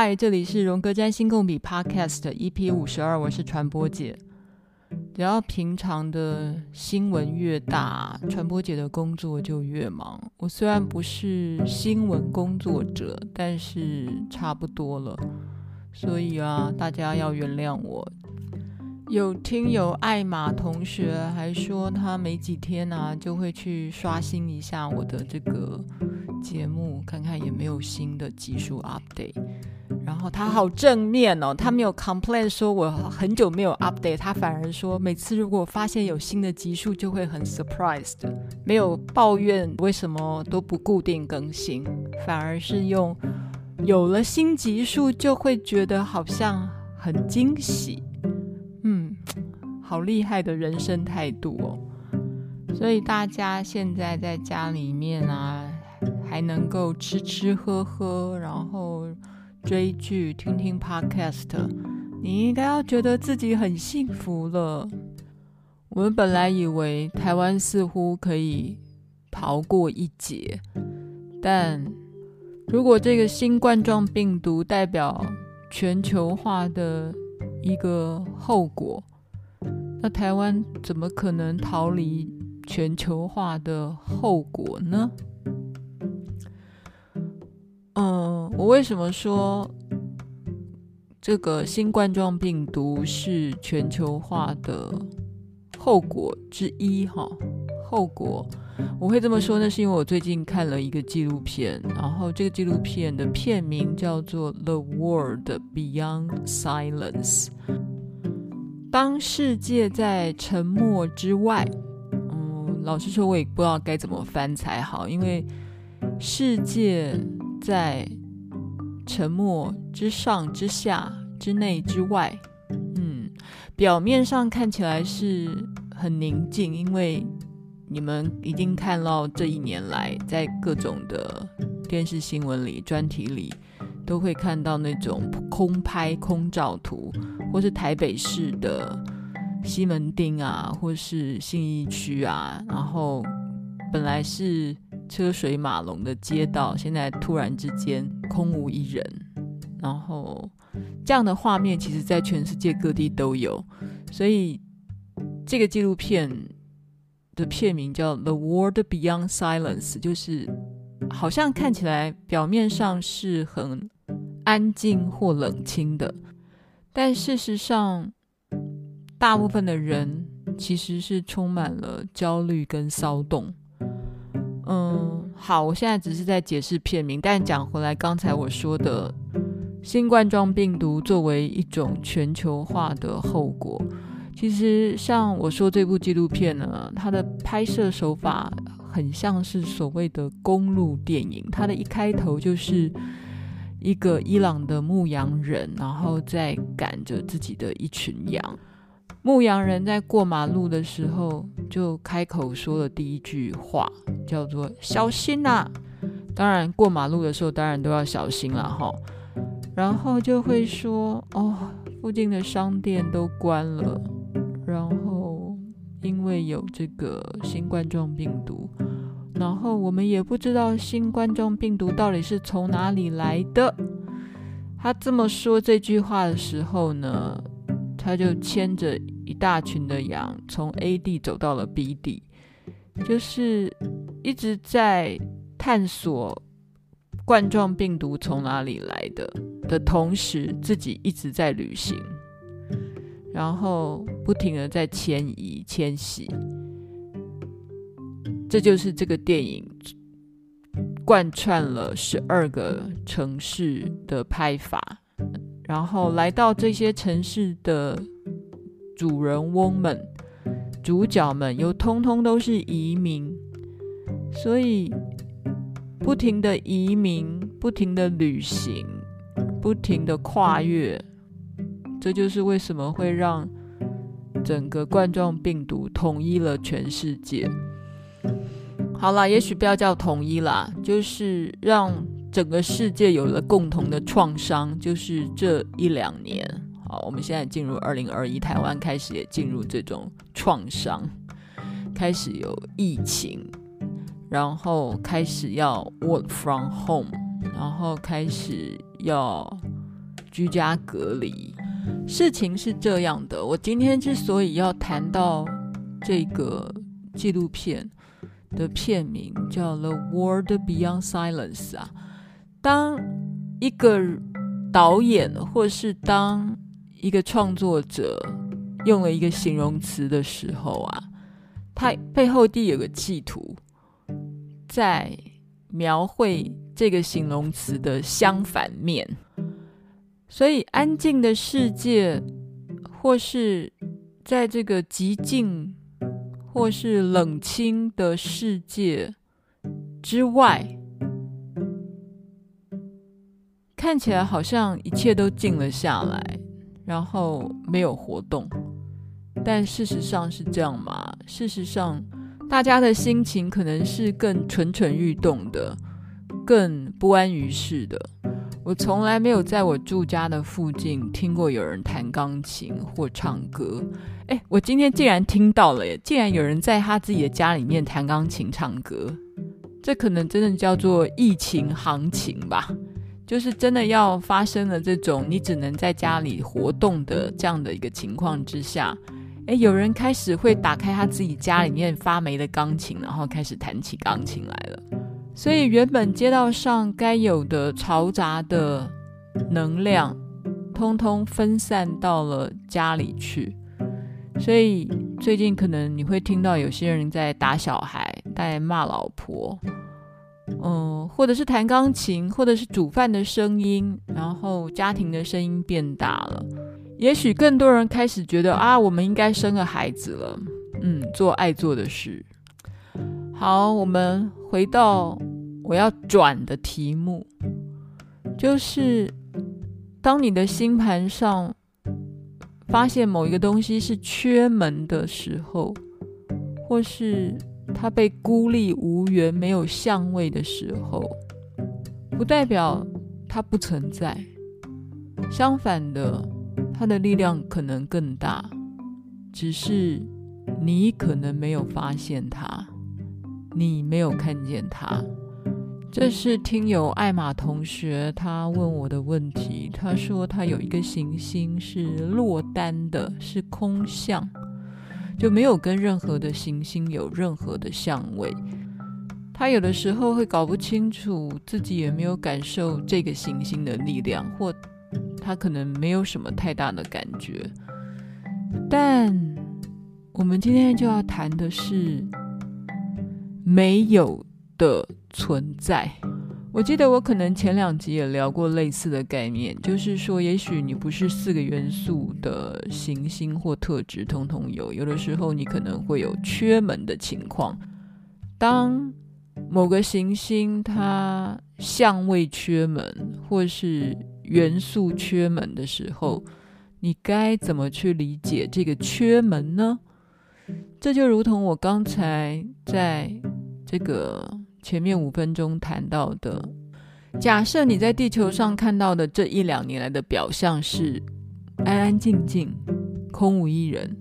嗨，这里是荣格占星共笔 Podcast EP 五十二，我是传播姐。只要平常的新闻越大，传播姐的工作就越忙。我虽然不是新闻工作者，但是差不多了，所以啊，大家要原谅我。有听友艾玛同学还说，他没几天啊就会去刷新一下我的这个节目，看看有没有新的技术 update。然后他好正面哦，他没有 complain 说我很久没有 update，他反而说每次如果发现有新的集数就会很 surprised，没有抱怨为什么都不固定更新，反而是用有了新集数就会觉得好像很惊喜。嗯，好厉害的人生态度哦！所以大家现在在家里面啊，还能够吃吃喝喝，然后追剧、听听 podcast，你应该要觉得自己很幸福了。我们本来以为台湾似乎可以逃过一劫，但如果这个新冠状病毒代表全球化的一个后果，那台湾怎么可能逃离全球化的后果呢？嗯，我为什么说这个新冠状病毒是全球化的后果之一？哈，后果我会这么说呢，是因为我最近看了一个纪录片，然后这个纪录片的片名叫做《The World Beyond Silence》。当世界在沉默之外，嗯，老实说，我也不知道该怎么翻才好，因为世界在沉默之上、之下、之内、之外，嗯，表面上看起来是很宁静，因为你们已经看到这一年来，在各种的电视新闻里、专题里，都会看到那种空拍、空照图。或是台北市的西门町啊，或是信义区啊，然后本来是车水马龙的街道，现在突然之间空无一人，然后这样的画面，其实在全世界各地都有。所以这个纪录片的片名叫《The World Beyond Silence》，就是好像看起来表面上是很安静或冷清的。但事实上，大部分的人其实是充满了焦虑跟骚动。嗯，好，我现在只是在解释片名，但讲回来，刚才我说的新冠状病毒作为一种全球化的后果，其实像我说这部纪录片呢，它的拍摄手法很像是所谓的公路电影，它的一开头就是。一个伊朗的牧羊人，然后在赶着自己的一群羊。牧羊人在过马路的时候，就开口说了第一句话，叫做“小心呐”。当然，过马路的时候当然都要小心了哈。然后就会说：“哦，附近的商店都关了，然后因为有这个新冠状病毒。”然后我们也不知道新冠状病毒到底是从哪里来的。他这么说这句话的时候呢，他就牵着一大群的羊从 A 地走到了 B 地，就是一直在探索冠状病毒从哪里来的的同时，自己一直在旅行，然后不停的在迁移迁徙。这就是这个电影贯穿了十二个城市的拍法，然后来到这些城市的主人翁们、主角们又通通都是移民，所以不停的移民、不停的旅行、不停的跨越，这就是为什么会让整个冠状病毒统一了全世界。好啦，也许不要叫统一啦，就是让整个世界有了共同的创伤，就是这一两年。好，我们现在进入二零二一，台湾开始也进入这种创伤，开始有疫情，然后开始要 work from home，然后开始要居家隔离。事情是这样的，我今天之所以要谈到这个纪录片的片名叫《The World Beyond Silence》啊，当一个导演或是当一个创作者用了一个形容词的时候啊，它背后地有个企图，在描绘这个形容词的相反面。所以，安静的世界，或是在这个寂静或是冷清的世界之外，看起来好像一切都静了下来，然后没有活动。但事实上是这样吗？事实上，大家的心情可能是更蠢蠢欲动的，更不安于室的。我从来没有在我住家的附近听过有人弹钢琴或唱歌。诶，我今天竟然听到了耶！竟然有人在他自己的家里面弹钢琴唱歌，这可能真的叫做疫情行情吧？就是真的要发生了这种你只能在家里活动的这样的一个情况之下，诶，有人开始会打开他自己家里面发霉的钢琴，然后开始弹起钢琴来了。所以，原本街道上该有的嘈杂的能量，通通分散到了家里去。所以，最近可能你会听到有些人在打小孩，在骂老婆，嗯，或者是弹钢琴，或者是煮饭的声音，然后家庭的声音变大了。也许更多人开始觉得啊，我们应该生个孩子了，嗯，做爱做的事。好，我们回到我要转的题目，就是当你的星盘上发现某一个东西是缺门的时候，或是它被孤立无援、没有相位的时候，不代表它不存在，相反的，它的力量可能更大，只是你可能没有发现它。你没有看见他，这是听友艾玛同学他问我的问题。他说他有一个行星是落单的，是空相，就没有跟任何的行星有任何的相位。他有的时候会搞不清楚自己有没有感受这个行星的力量，或他可能没有什么太大的感觉。但我们今天就要谈的是。没有的存在。我记得我可能前两集也聊过类似的概念，就是说，也许你不是四个元素的行星或特质通通有，有的时候你可能会有缺门的情况。当某个行星它相位缺门，或是元素缺门的时候，你该怎么去理解这个缺门呢？这就如同我刚才在。这个前面五分钟谈到的，假设你在地球上看到的这一两年来的表象是安安静静、空无一人，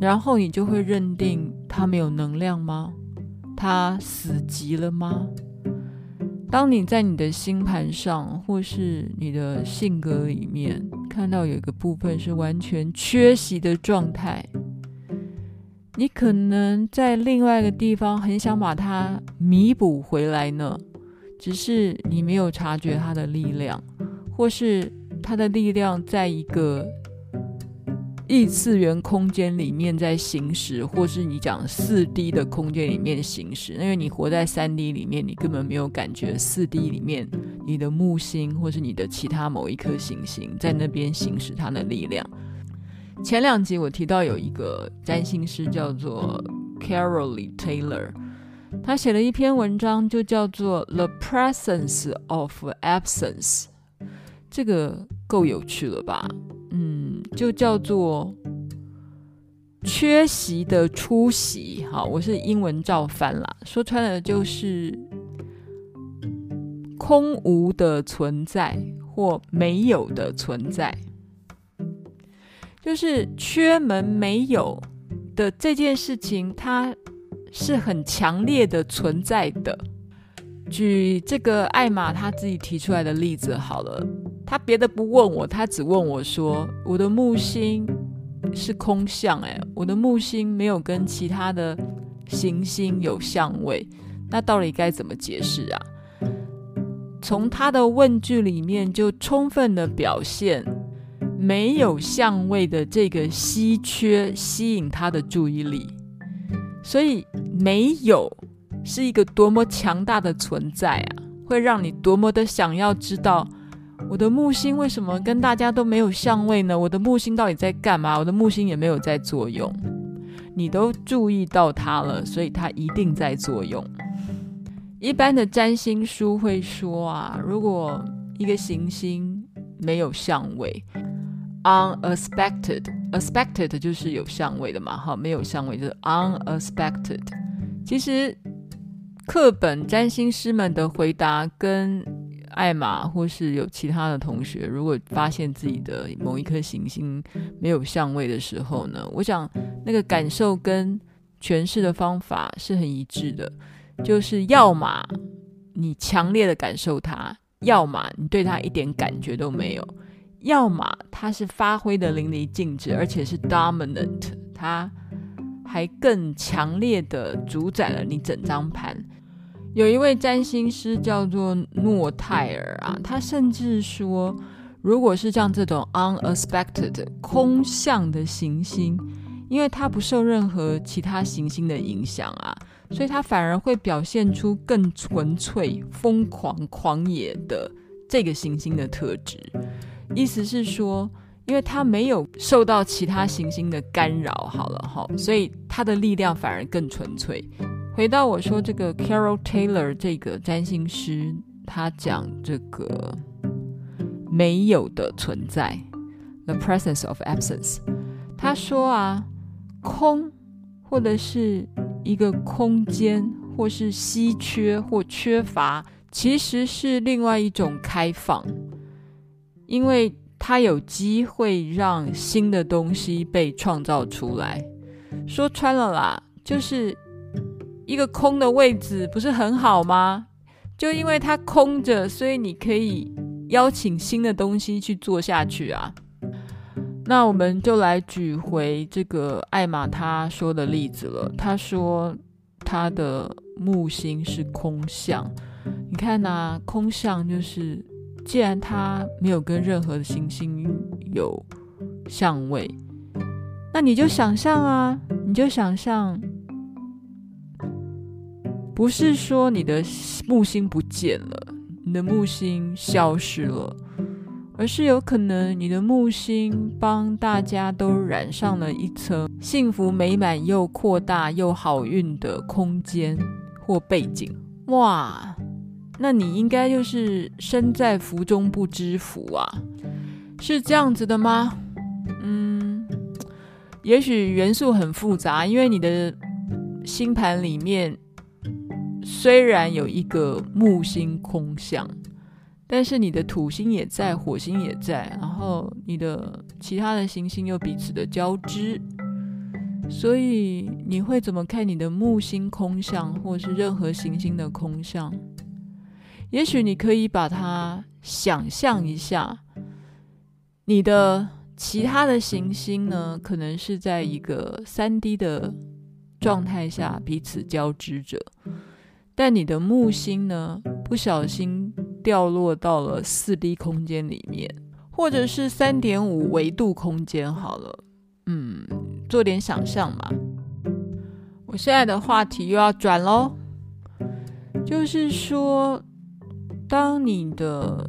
然后你就会认定它没有能量吗？它死寂了吗？当你在你的星盘上或是你的性格里面看到有一个部分是完全缺席的状态。你可能在另外一个地方很想把它弥补回来呢，只是你没有察觉它的力量，或是它的力量在一个异次元空间里面在行驶，或是你讲四 D 的空间里面行驶。因为你活在三 D 里面，你根本没有感觉四 D 里面你的木星或是你的其他某一颗行星在那边行使它的力量。前两集我提到有一个占星师叫做 Carolee Taylor，他写了一篇文章，就叫做《The Presence of Absence》，这个够有趣了吧？嗯，就叫做缺席的出席。好，我是英文照翻啦，说穿了就是空无的存在或没有的存在。就是缺门没有的这件事情，它是很强烈的存在的。举这个艾玛他自己提出来的例子好了，他别的不问我，他只问我说：“我的木星是空相，哎，我的木星没有跟其他的行星有相位，那到底该怎么解释啊？”从他的问句里面就充分的表现，没有相位的这个稀缺吸引他的注意力，所以没有是一个多么强大的存在啊，会让你多么的想要知道我的木星为什么跟大家都没有相位呢？我的木星到底在干嘛？我的木星也没有在作用，你都注意到它了，所以它一定在作用。一般的占星书会说啊，如果一个行星没有相位，unaspected，aspected 就是有相位的嘛，哈，没有相位就是 unexpected。其实课本占星师们的回答跟艾玛或是有其他的同学，如果发现自己的某一颗行星没有相位的时候呢，我想那个感受跟诠释的方法是很一致的。就是要么你强烈的感受它，要么你对它一点感觉都没有，要么它是发挥的淋漓尽致，而且是 dominant，它还更强烈的主宰了你整张盘。有一位占星师叫做诺泰尔啊，他甚至说，如果是像这种 unexpected 空相的行星，因为它不受任何其他行星的影响啊。所以它反而会表现出更纯粹、疯狂、狂野的这个行星的特质。意思是说，因为它没有受到其他行星的干扰，好了哈，所以它的力量反而更纯粹。回到我说这个 Carol Taylor 这个占星师，他讲这个没有的存在，the presence of absence。他说啊，空或者是。一个空间，或是稀缺或缺乏，其实是另外一种开放，因为它有机会让新的东西被创造出来。说穿了啦，就是一个空的位置，不是很好吗？就因为它空着，所以你可以邀请新的东西去做下去啊。那我们就来举回这个艾玛他说的例子了。他说他的木星是空相，你看呐、啊，空相就是既然它没有跟任何的行星有相位，那你就想象啊，你就想象，不是说你的木星不见了，你的木星消失了。而是有可能你的木星帮大家都染上了一层幸福美满又扩大又好运的空间或背景，哇！那你应该就是身在福中不知福啊，是这样子的吗？嗯，也许元素很复杂，因为你的星盘里面虽然有一个木星空相。但是你的土星也在，火星也在，然后你的其他的行星又彼此的交织，所以你会怎么看你的木星空相，或是任何行星的空相？也许你可以把它想象一下，你的其他的行星呢，可能是在一个三 D 的状态下彼此交织着，但你的木星呢，不小心。掉落到了四 D 空间里面，或者是三点五维度空间。好了，嗯，做点想象嘛。我现在的话题又要转喽，就是说，当你的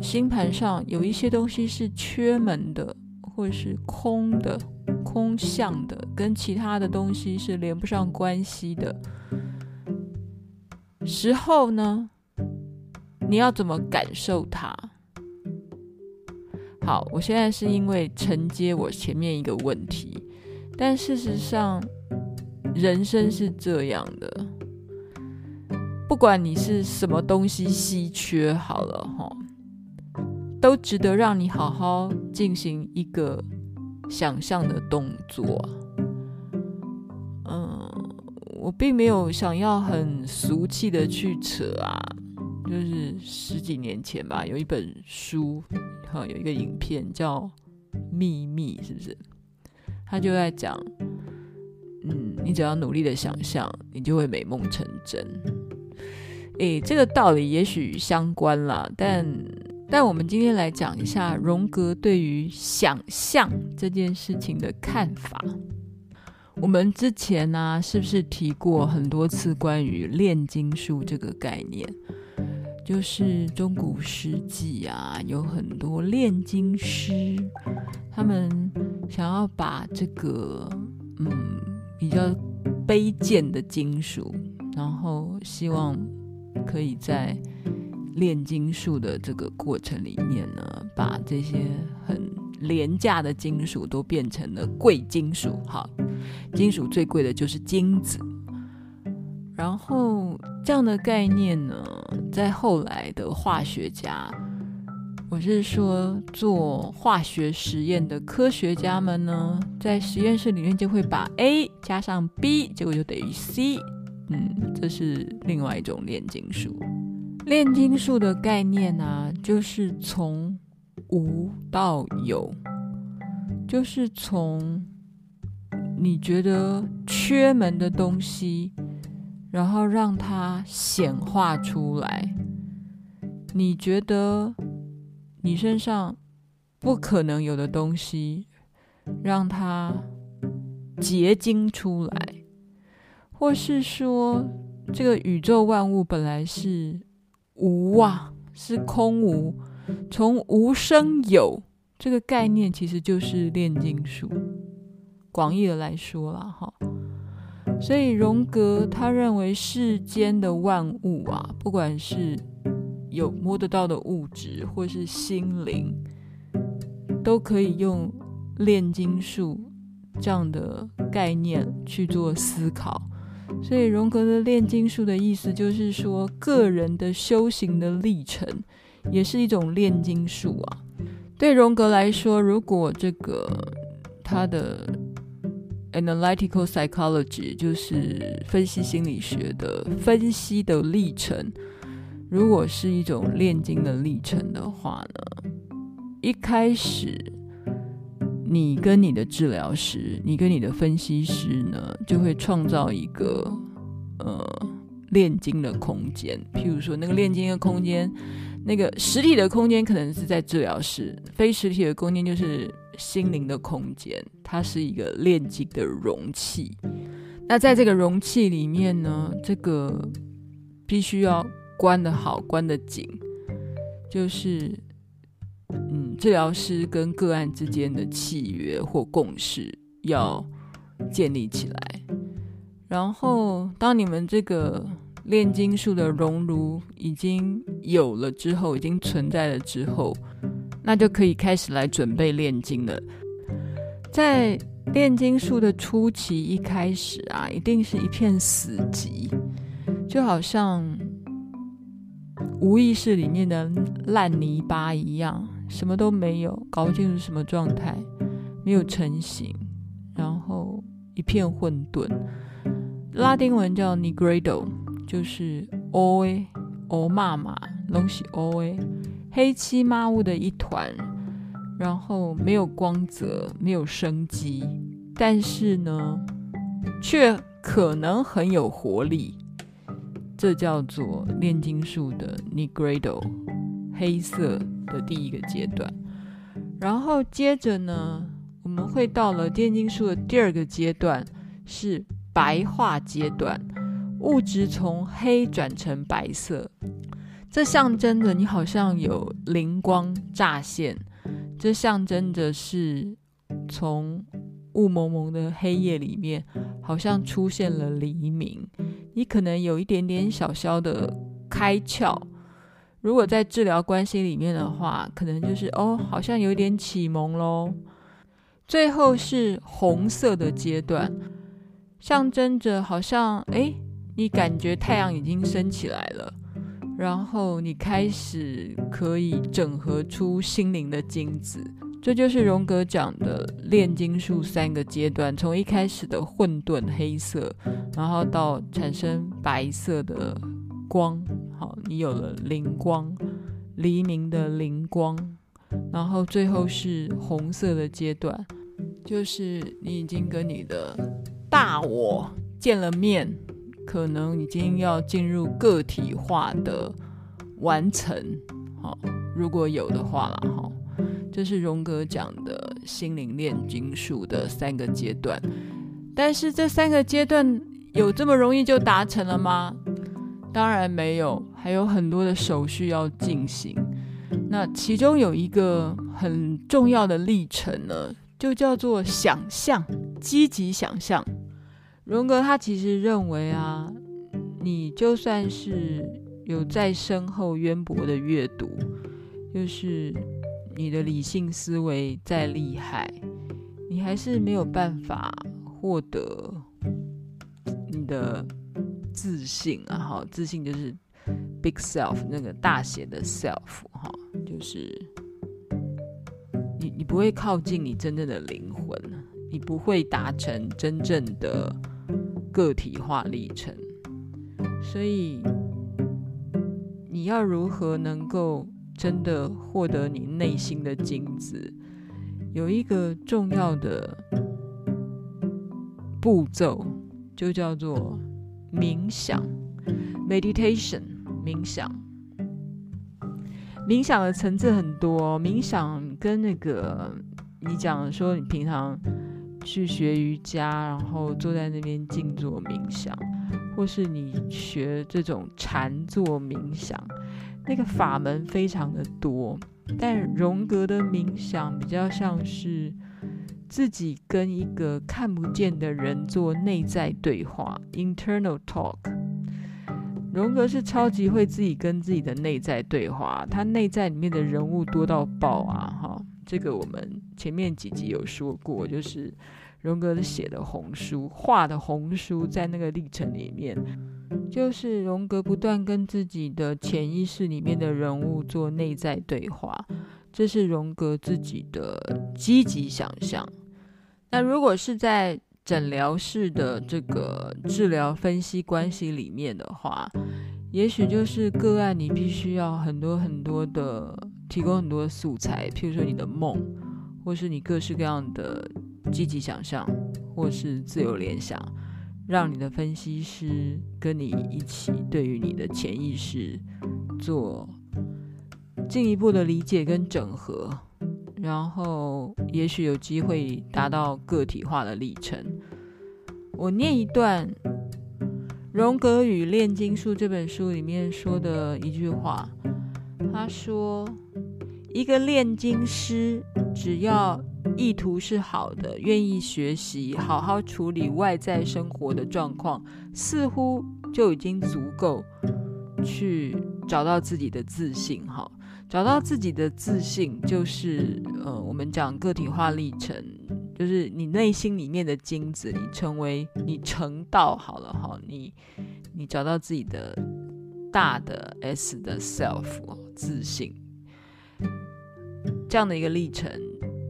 星盘上有一些东西是缺门的，或者是空的、空相的，跟其他的东西是连不上关系的时候呢，你要怎么感受它？好，我现在是因为承接我前面一个问题，但事实上，人生是这样的，不管你是什么东西稀缺，好了哈，都值得让你好好进行一个想象的动作。嗯我并没有想要很俗气的去扯啊，就是十几年前吧，有一本书，哈，有一个影片叫《秘密》，是不是？他就在讲，嗯，你只要努力的想象，你就会美梦成真。诶，这个道理也许相关啦，但但我们今天来讲一下荣格对于想象这件事情的看法。我们之前呢、啊，是不是提过很多次关于炼金术这个概念？就是中古世纪啊，有很多炼金师，他们想要把这个嗯比较卑贱的金属，然后希望可以在炼金术的这个过程里面呢，把这些很廉价的金属都变成了贵金属。好。金属最贵的就是金子，然后这样的概念呢，在后来的化学家，我是说做化学实验的科学家们呢，在实验室里面就会把 A 加上 B，结果就等于 C。嗯，这是另外一种炼金术。炼金术的概念啊，就是从无到有，就是从。你觉得缺门的东西，然后让它显化出来。你觉得你身上不可能有的东西，让它结晶出来，或是说，这个宇宙万物本来是无啊，是空无，从无生有，这个概念其实就是炼金术。广义的来说啦，哈，所以荣格他认为世间的万物啊，不管是有摸得到的物质，或是心灵，都可以用炼金术这样的概念去做思考。所以荣格的炼金术的意思就是说，个人的修行的历程也是一种炼金术啊。对荣格来说，如果这个他的 Analytical psychology 就是分析心理学的分析的历程。如果是一种炼金的历程的话呢，一开始你跟你的治疗师，你跟你的分析师呢，就会创造一个呃炼金的空间。譬如说，那个炼金的空间，那个实体的空间可能是在治疗室，非实体的空间就是。心灵的空间，它是一个炼金的容器。那在这个容器里面呢，这个必须要关得好，关得紧，就是嗯，治疗师跟个案之间的契约或共识要建立起来。然后，当你们这个炼金术的熔炉已经有了之后，已经存在了之后。那就可以开始来准备炼金了。在炼金术的初期，一开始啊，一定是一片死寂，就好像无意识里面的烂泥巴一样，什么都没有，搞不清楚什么状态，没有成型，然后一片混沌。拉丁文叫 nigredo，就是乌诶，乌妈妈，拢是乌诶。黑漆麻乌的一团，然后没有光泽，没有生机，但是呢，却可能很有活力。这叫做炼金术的 Nigredo，黑色的第一个阶段。然后接着呢，我们会到了炼金术的第二个阶段，是白化阶段，物质从黑转成白色。这象征着你好像有灵光乍现，这象征着是从雾蒙蒙的黑夜里面，好像出现了黎明。你可能有一点点小小的开窍。如果在治疗关系里面的话，可能就是哦，好像有点启蒙喽。最后是红色的阶段，象征着好像诶，你感觉太阳已经升起来了。然后你开始可以整合出心灵的精子，这就是荣格讲的炼金术三个阶段，从一开始的混沌黑色，然后到产生白色的光，好，你有了灵光，黎明的灵光，然后最后是红色的阶段，就是你已经跟你的大我见了面，可能已经要进入个体化的完成，好，如果有的话啦，哈。这是荣格讲的心灵炼金术的三个阶段，但是这三个阶段有这么容易就达成了吗？当然没有，还有很多的手续要进行。那其中有一个很重要的历程呢，就叫做想象，积极想象。荣格他其实认为啊，你就算是有再深厚渊博的阅读，就是。你的理性思维再厉害，你还是没有办法获得你的自信啊！哈，自信就是 big self 那个大写的 self 哈，就是你你不会靠近你真正的灵魂，你不会达成真正的个体化历程，所以你要如何能够？真的获得你内心的金子，有一个重要的步骤，就叫做冥想 （meditation）。冥想，冥想的层次很多。冥想跟那个你讲说，你平常去学瑜伽，然后坐在那边静坐冥想，或是你学这种禅坐冥想。那个法门非常的多，但荣格的冥想比较像是自己跟一个看不见的人做内在对话 （internal talk）。荣格是超级会自己跟自己的内在对话，他内在里面的人物多到爆啊！哈，这个我们前面几集有说过，就是荣格写的红书、画的红书，在那个历程里面。就是荣格不断跟自己的潜意识里面的人物做内在对话，这是荣格自己的积极想象。那如果是在诊疗室的这个治疗分析关系里面的话，也许就是个案，你必须要很多很多的提供很多素材，譬如说你的梦，或是你各式各样的积极想象，或是自由联想。让你的分析师跟你一起，对于你的潜意识做进一步的理解跟整合，然后也许有机会达到个体化的历程。我念一段《荣格与炼金术》这本书里面说的一句话，他说：“一个炼金师只要。”意图是好的，愿意学习，好好处理外在生活的状况，似乎就已经足够去找到自己的自信。哈，找到自己的自信，就是呃，我们讲个体化历程，就是你内心里面的金子，你成为你成道好了哈，你你找到自己的大的 S 的 self 自信，这样的一个历程。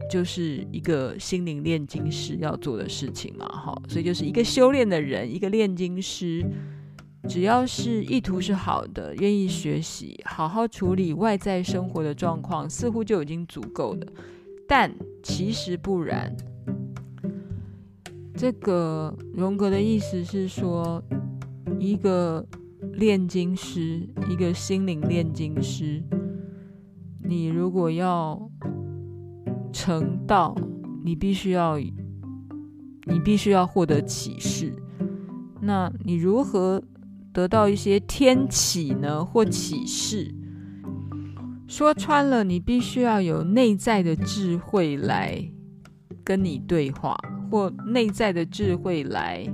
就是一个心灵炼金师要做的事情嘛，哈，所以就是一个修炼的人，一个炼金师，只要是意图是好的，愿意学习，好好处理外在生活的状况，似乎就已经足够了。但其实不然。这个荣格的意思是说，一个炼金师，一个心灵炼金师，你如果要。成道，你必须要，你必须要获得启示。那你如何得到一些天启呢？或启示？说穿了，你必须要有内在的智慧来跟你对话，或内在的智慧来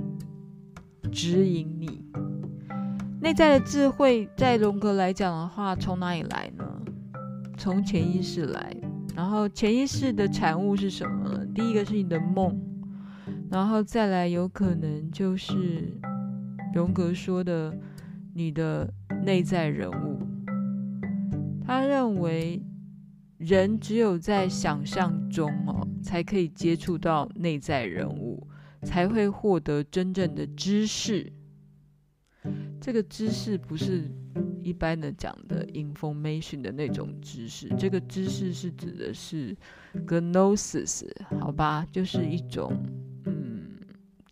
指引你。内在的智慧，在荣格来讲的话，从哪里来呢？从潜意识来。然后潜意识的产物是什么呢？第一个是你的梦，然后再来有可能就是荣格说的你的内在人物。他认为人只有在想象中哦，才可以接触到内在人物，才会获得真正的知识。这个知识不是一般的讲的 information 的那种知识，这个知识是指的是 gnosis，好吧，就是一种嗯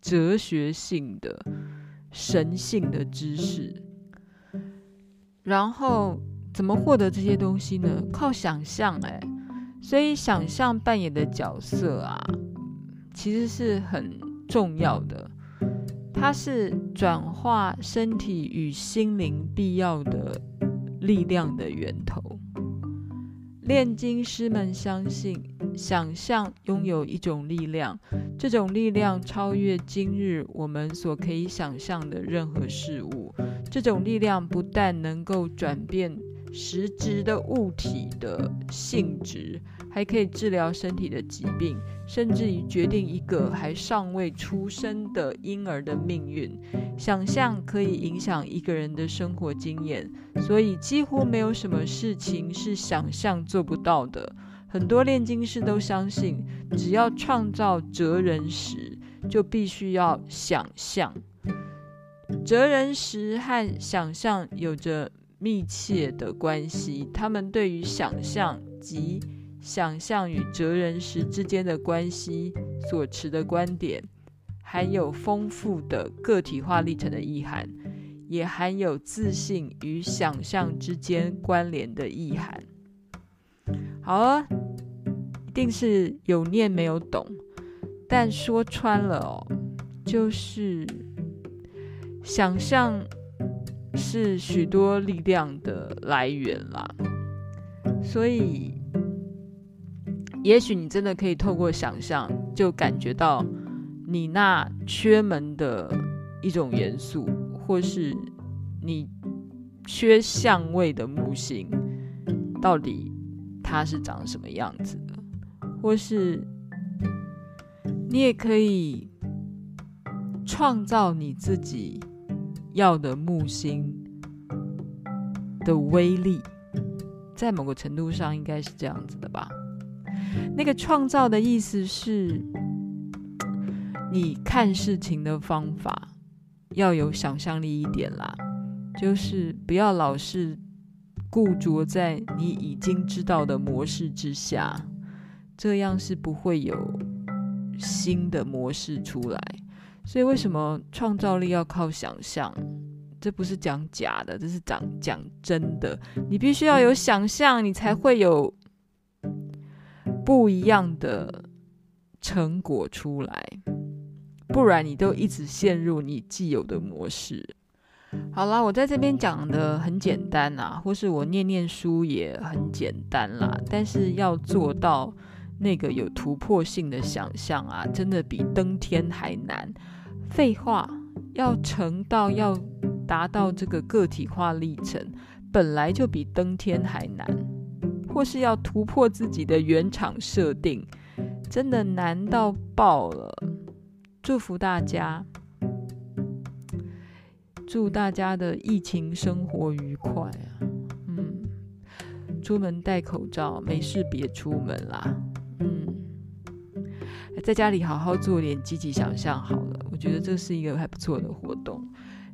哲学性的神性的知识。然后怎么获得这些东西呢？靠想象哎，所以想象扮演的角色啊，其实是很重要的。它是转化身体与心灵必要的力量的源头。炼金师们相信，想象拥有一种力量，这种力量超越今日我们所可以想象的任何事物。这种力量不但能够转变实质的物体的性质。还可以治疗身体的疾病，甚至于决定一个还尚未出生的婴儿的命运。想象可以影响一个人的生活经验，所以几乎没有什么事情是想象做不到的。很多炼金师都相信，只要创造哲人石，就必须要想象。哲人石和想象有着密切的关系，他们对于想象及想象与哲人石之间的关系所持的观点，含有丰富的个体化历程的意涵，也含有自信与想象之间关联的意涵。好啊，一定是有念没有懂，但说穿了哦，就是想象是许多力量的来源啦，所以。也许你真的可以透过想象，就感觉到你那缺门的一种元素，或是你缺相位的木星，到底它是长什么样子的？或是你也可以创造你自己要的木星的威力，在某个程度上应该是这样子的吧。那个创造的意思是，你看事情的方法要有想象力一点啦，就是不要老是固着在你已经知道的模式之下，这样是不会有新的模式出来。所以为什么创造力要靠想象？这不是讲假的，这是讲讲真的。你必须要有想象，你才会有。不一样的成果出来，不然你都一直陷入你既有的模式。好啦，我在这边讲的很简单啊，或是我念念书也很简单啦。但是要做到那个有突破性的想象啊，真的比登天还难。废话，要成道，要达到这个个体化历程，本来就比登天还难。或是要突破自己的原厂设定，真的难到爆了。祝福大家，祝大家的疫情生活愉快啊！嗯，出门戴口罩，没事别出门啦。在家里好好做点积极想象好了。我觉得这是一个还不错的活动。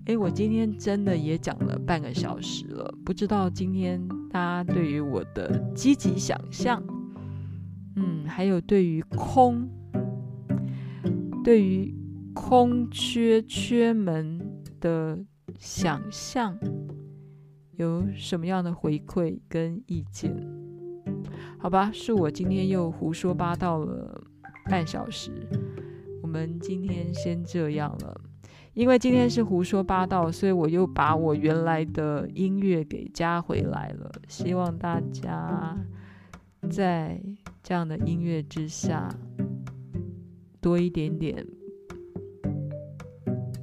诶，我今天真的也讲了半个小时了，不知道今天大家对于我的积极想象，嗯，还有对于空，对于空缺缺门的想象，有什么样的回馈跟意见？好吧，是我今天又胡说八道了半小时，我们今天先这样了。因为今天是胡说八道，所以我又把我原来的音乐给加回来了。希望大家在这样的音乐之下，多一点点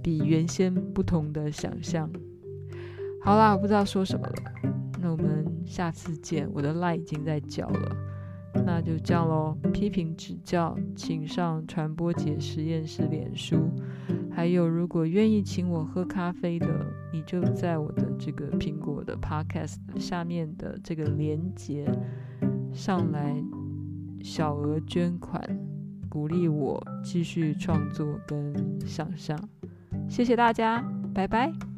比原先不同的想象。好啦，我不知道说什么了，那我们下次见。我的 line 已经在叫了，那就这样喽。批评指教，请上传播姐实验室脸书。还有，如果愿意请我喝咖啡的，你就在我的这个苹果的 Podcast 下面的这个连接上来小额捐款，鼓励我继续创作跟想象。谢谢大家，拜拜。